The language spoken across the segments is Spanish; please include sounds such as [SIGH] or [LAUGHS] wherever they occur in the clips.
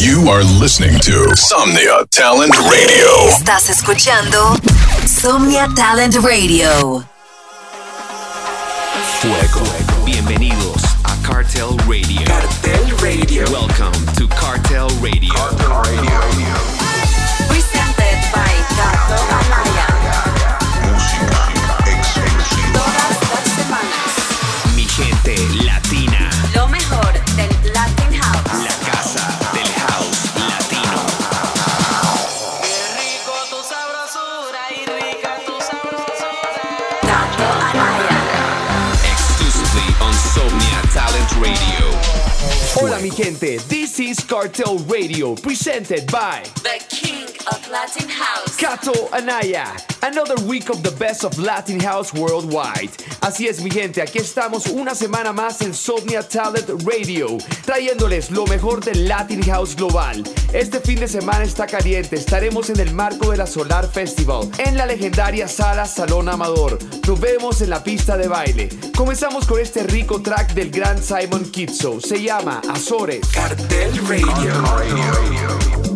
You are listening to Somnia Talent Radio. Estás escuchando Somnia Talent Radio. Fuego. Bienvenidos a Cartel Radio. Cartel Radio. Welcome to Cartel Radio. Presented mi gente, this is Cartel Radio presented by The King of Latin House. Kato Anaya. Another week of the best of Latin House worldwide. Así es mi gente, aquí estamos una semana más en Somnia Talent Radio, trayéndoles lo mejor del Latin House global. Este fin de semana está caliente, estaremos en el marco de la Solar Festival, en la legendaria sala Salón Amador. Nos vemos en la pista de baile. Comenzamos con este rico track del gran Simon Kitso, se llama Azores. Cartel Radio. amazing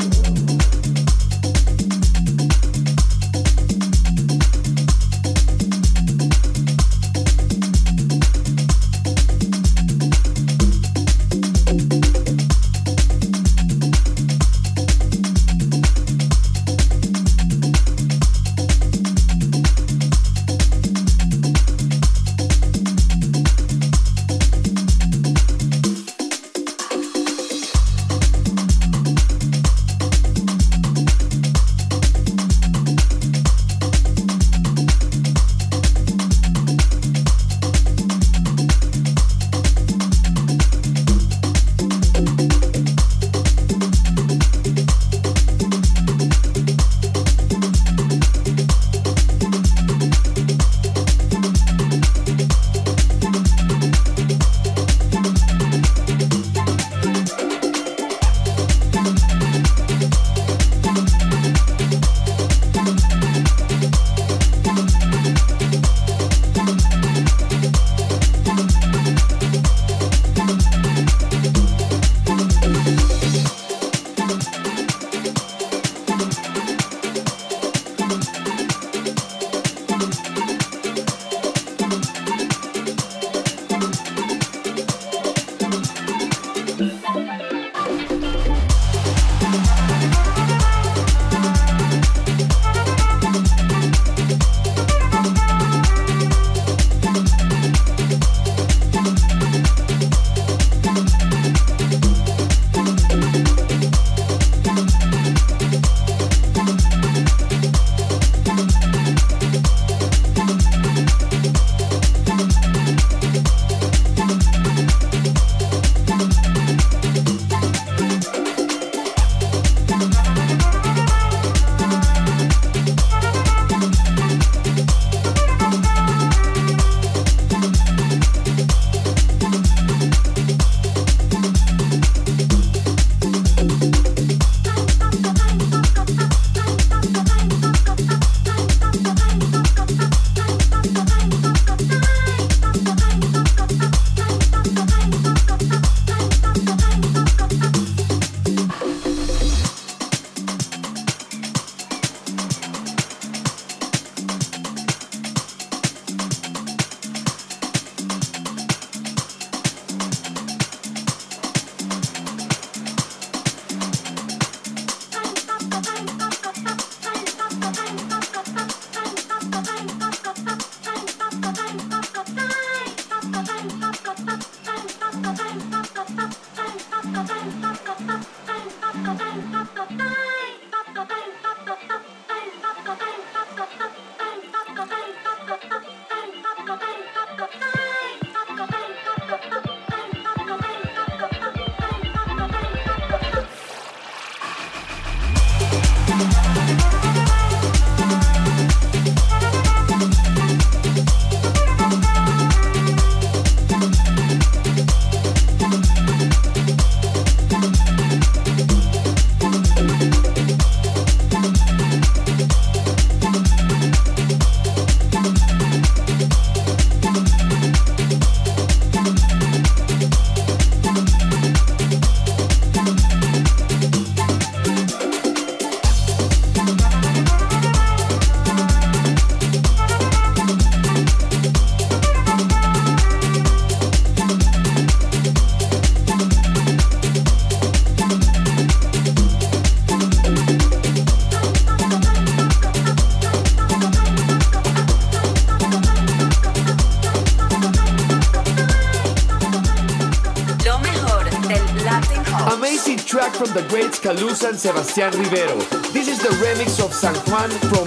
Sebastián Rivero. This is the remix of San Juan from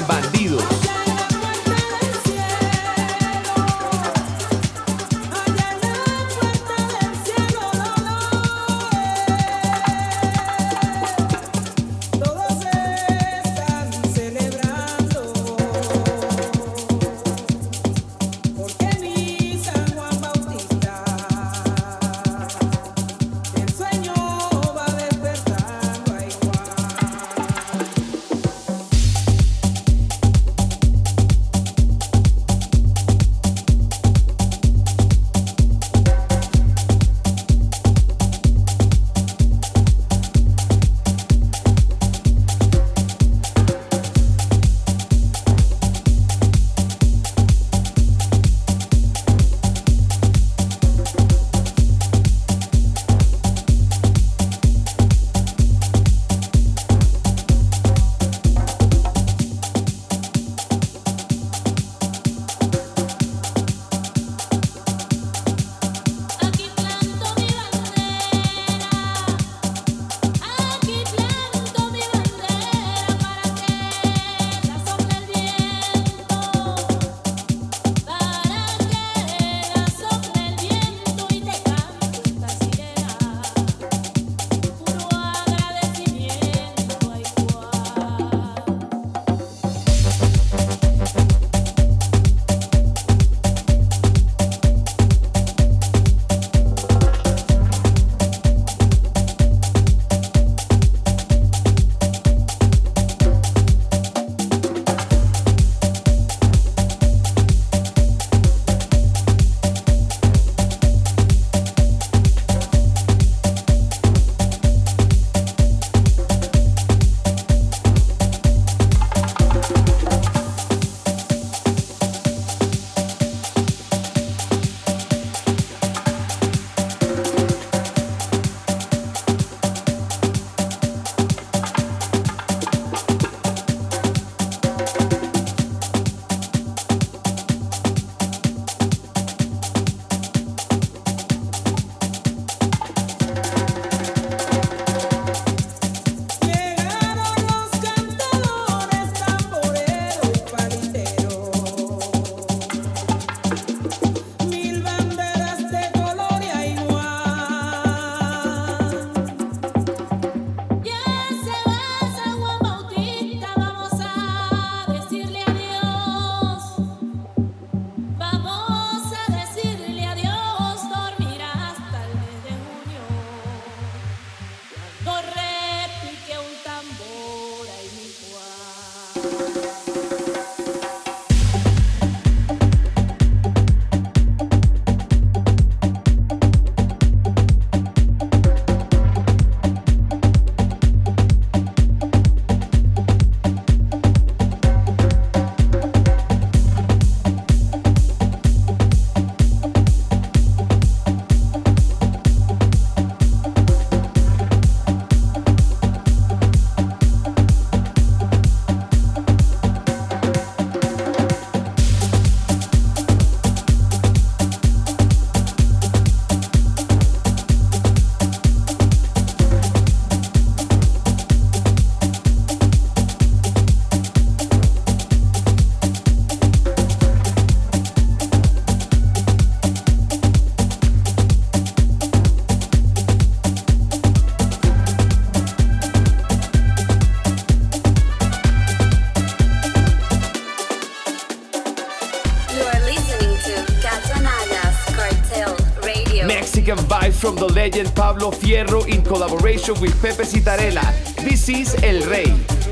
legend Pablo Fierro in collaboration with Pepe Citarella. This is El Rey.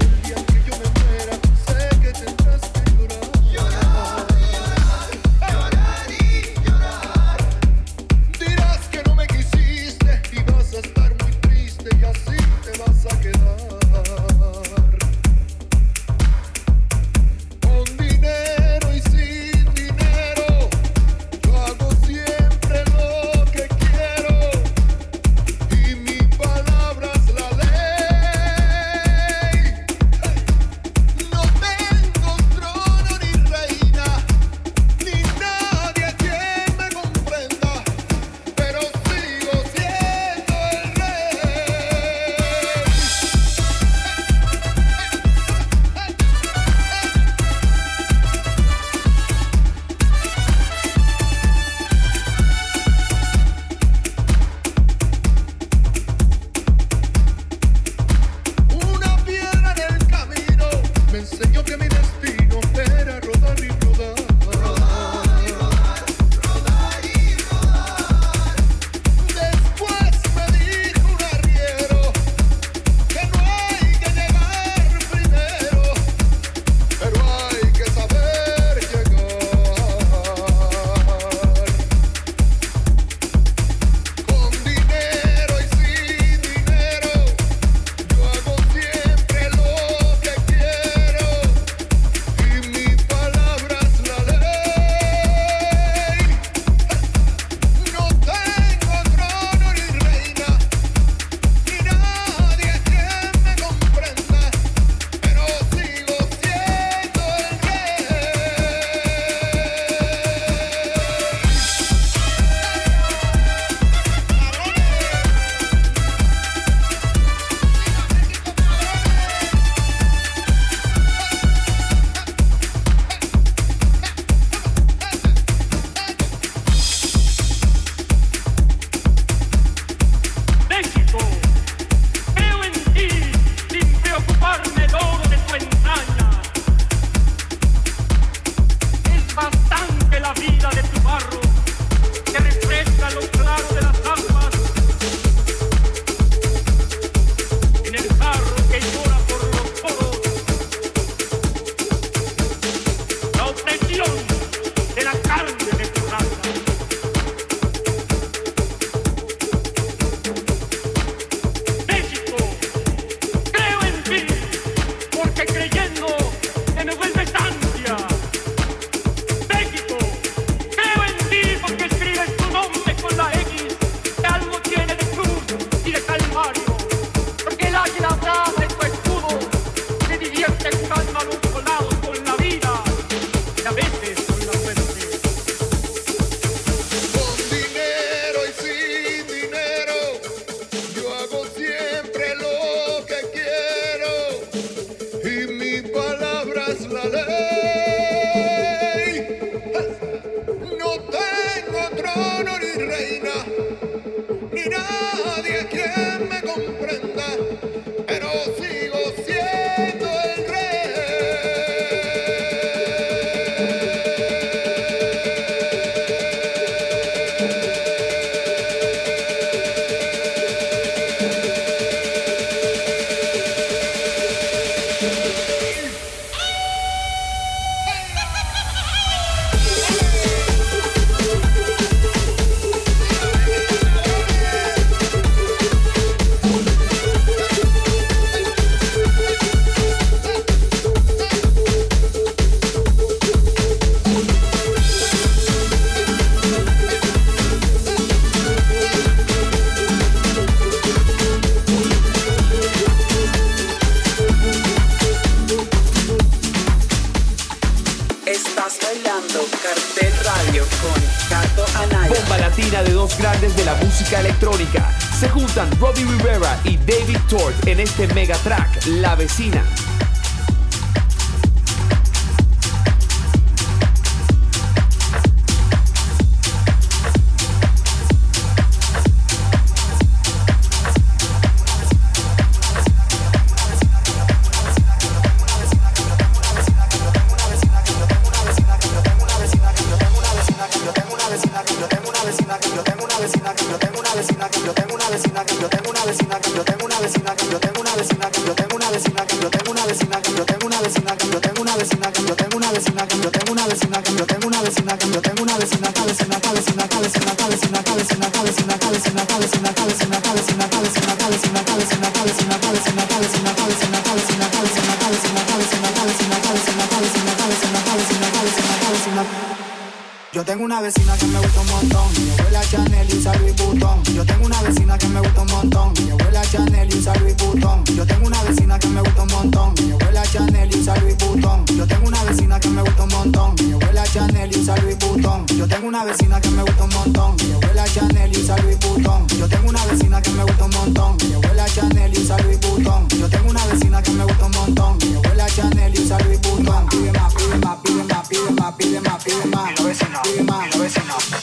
thank [LAUGHS] you de dos grandes de la música electrónica. Se juntan Robbie Rivera y David Tort en este mega track, La Vecina. Yo tengo una vecina que me gusta un montón. Mi abuela Chanel y usa Louis Vuitton. Yo tengo una vecina que me gusta un montón. Mi abuela Chanel y usa Louis Vuitton. Yo tengo una vecina que me gusta un montón. Mi abuela Chanel y usa Louis Vuitton. Yo tengo una vecina que me gusta un montón. Mi abuela Chanel y usa Louis Vuitton. Yo tengo una vecina que me gusta un montón. Mi abuela Chanel y usa Louis Vuitton. Yo tengo una vecina que me gusta un montón. Mi abuela Chanel y usa Louis Vuitton. Yo tengo una vecina que me gusta un montón. Mi abuela Chanel y usa Louis Vuitton. Pide más, pide más, pide más, pide más, pide más, pide más. enough. You know it's enough.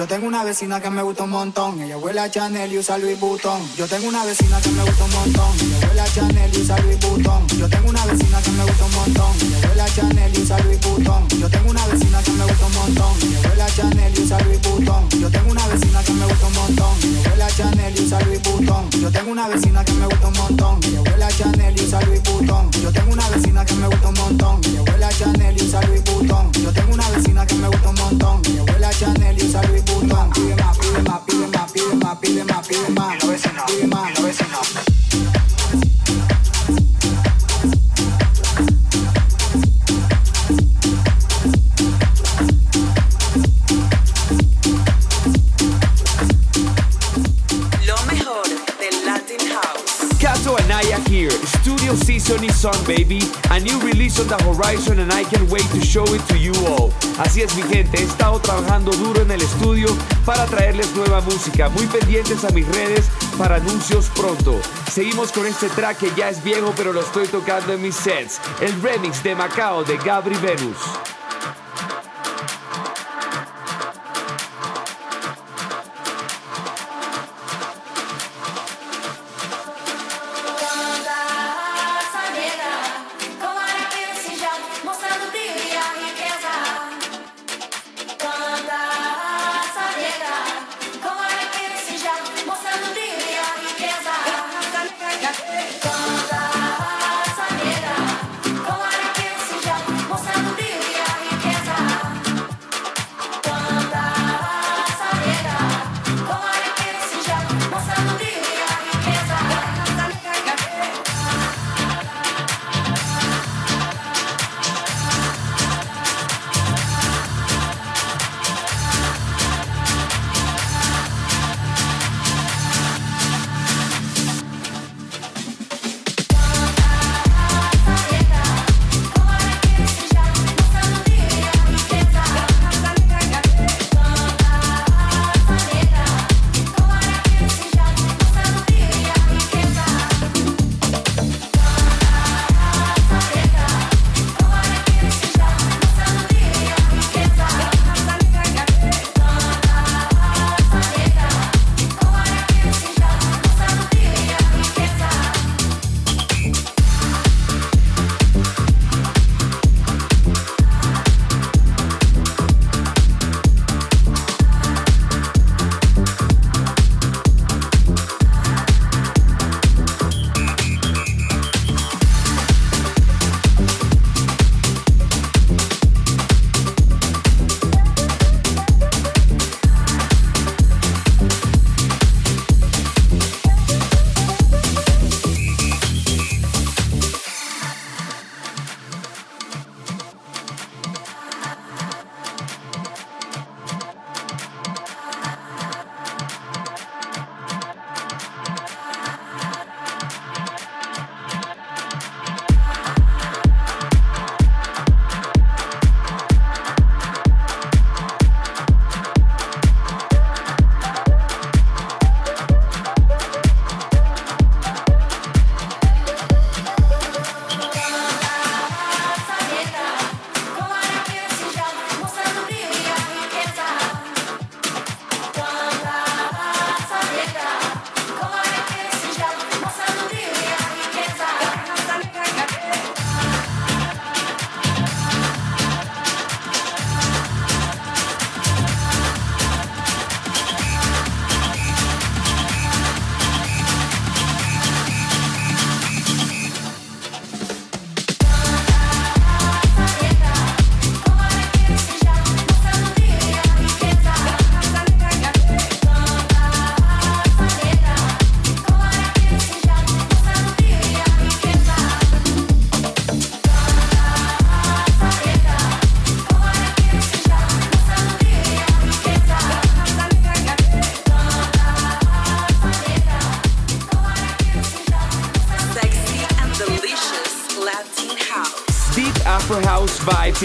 Yo tengo una vecina que me gusta un montón. Ella huele a Chanel y usa Louis Vuitton. Yo tengo una vecina que me gusta un montón. Ella huele a Chanel y usa Louis Vuitton. Yo tengo una vecina que me gusta un montón. Ella huele a Chanel y usa Louis Vuitton. Yo tengo una vecina que me gusta un montón. Ella huele a Chanel y usa Louis Vuitton. Yo tengo una vecina que me gusta un montón. Ella huele a Chanel y usa Louis Vuitton. Yo tengo una vecina que me gusta un montón. Ella huele a Chanel y usa Louis Vuitton. Yo tengo una vecina que me gusta un montón. Ella huele a Chanel y usa Louis Vuitton. Yo tengo una vecina que me gusta un montón. Ella huele a Chanel y usa Louis Vuitton. Pide más, pide más, pide más, pide más, pide más, pide más. Pide más, pide más. On, baby. A new release on the horizon and I can't wait to show it to you all. Así es, mi gente. He estado trabajando duro en el estudio para traerles nueva música. Muy pendientes a mis redes para anuncios pronto. Seguimos con este track que ya es viejo, pero lo estoy tocando en mis sets. El remix de Macao de Gabri Venus.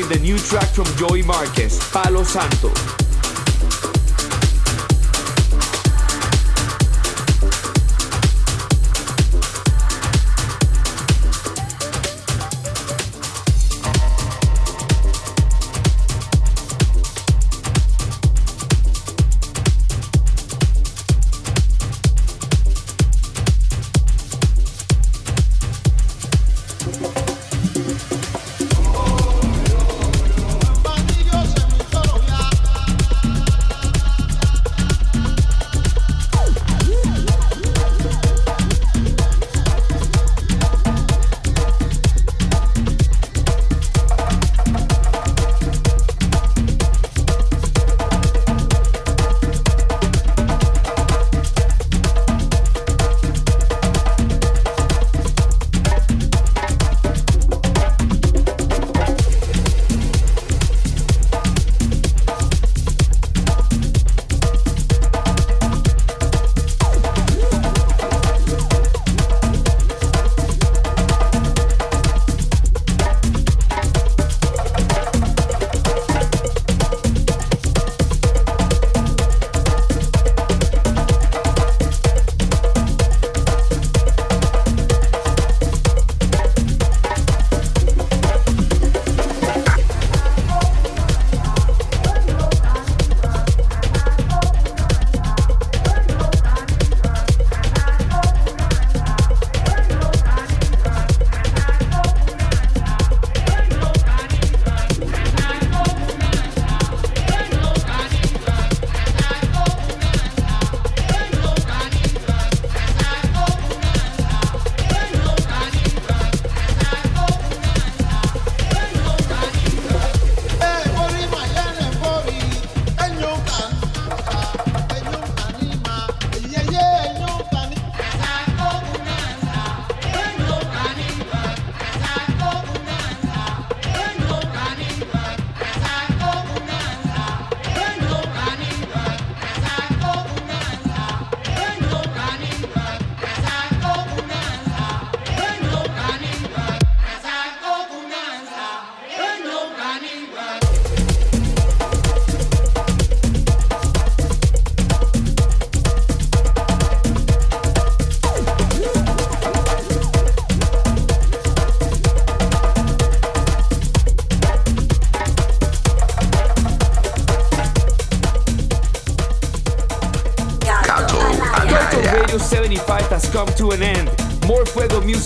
The new track from Joey Marquez, Palo Santo.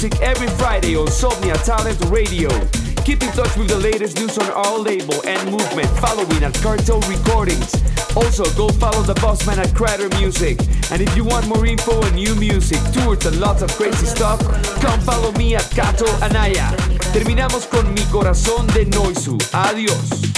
Music every Friday on Somnia Talent Radio. Keep in touch with the latest news on our label and movement following at Cartel Recordings. Also, go follow the bossman at Crater Music. And if you want more info on new music, tours, and lots of crazy stuff, come follow me at Kato Anaya. Terminamos con Mi Corazón de Noisu. Adiós.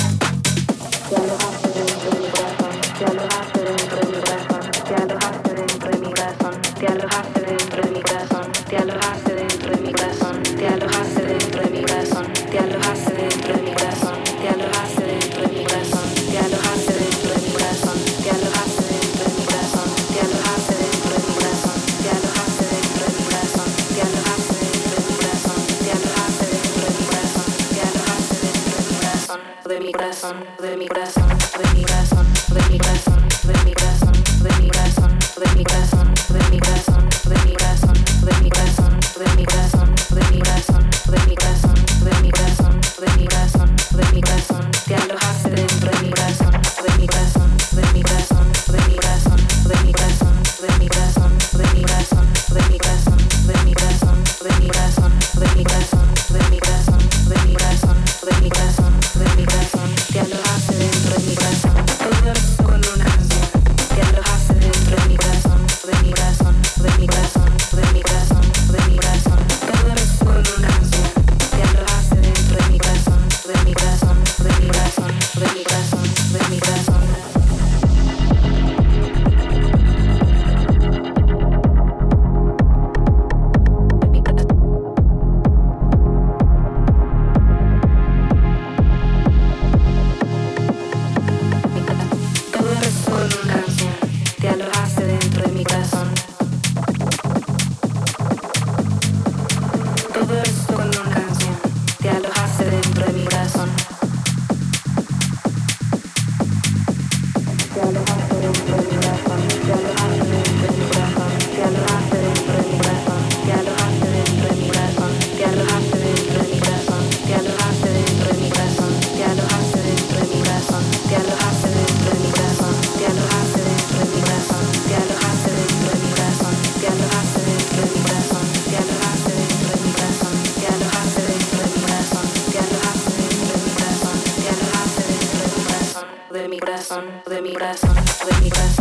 mi corazón, de mi corazón.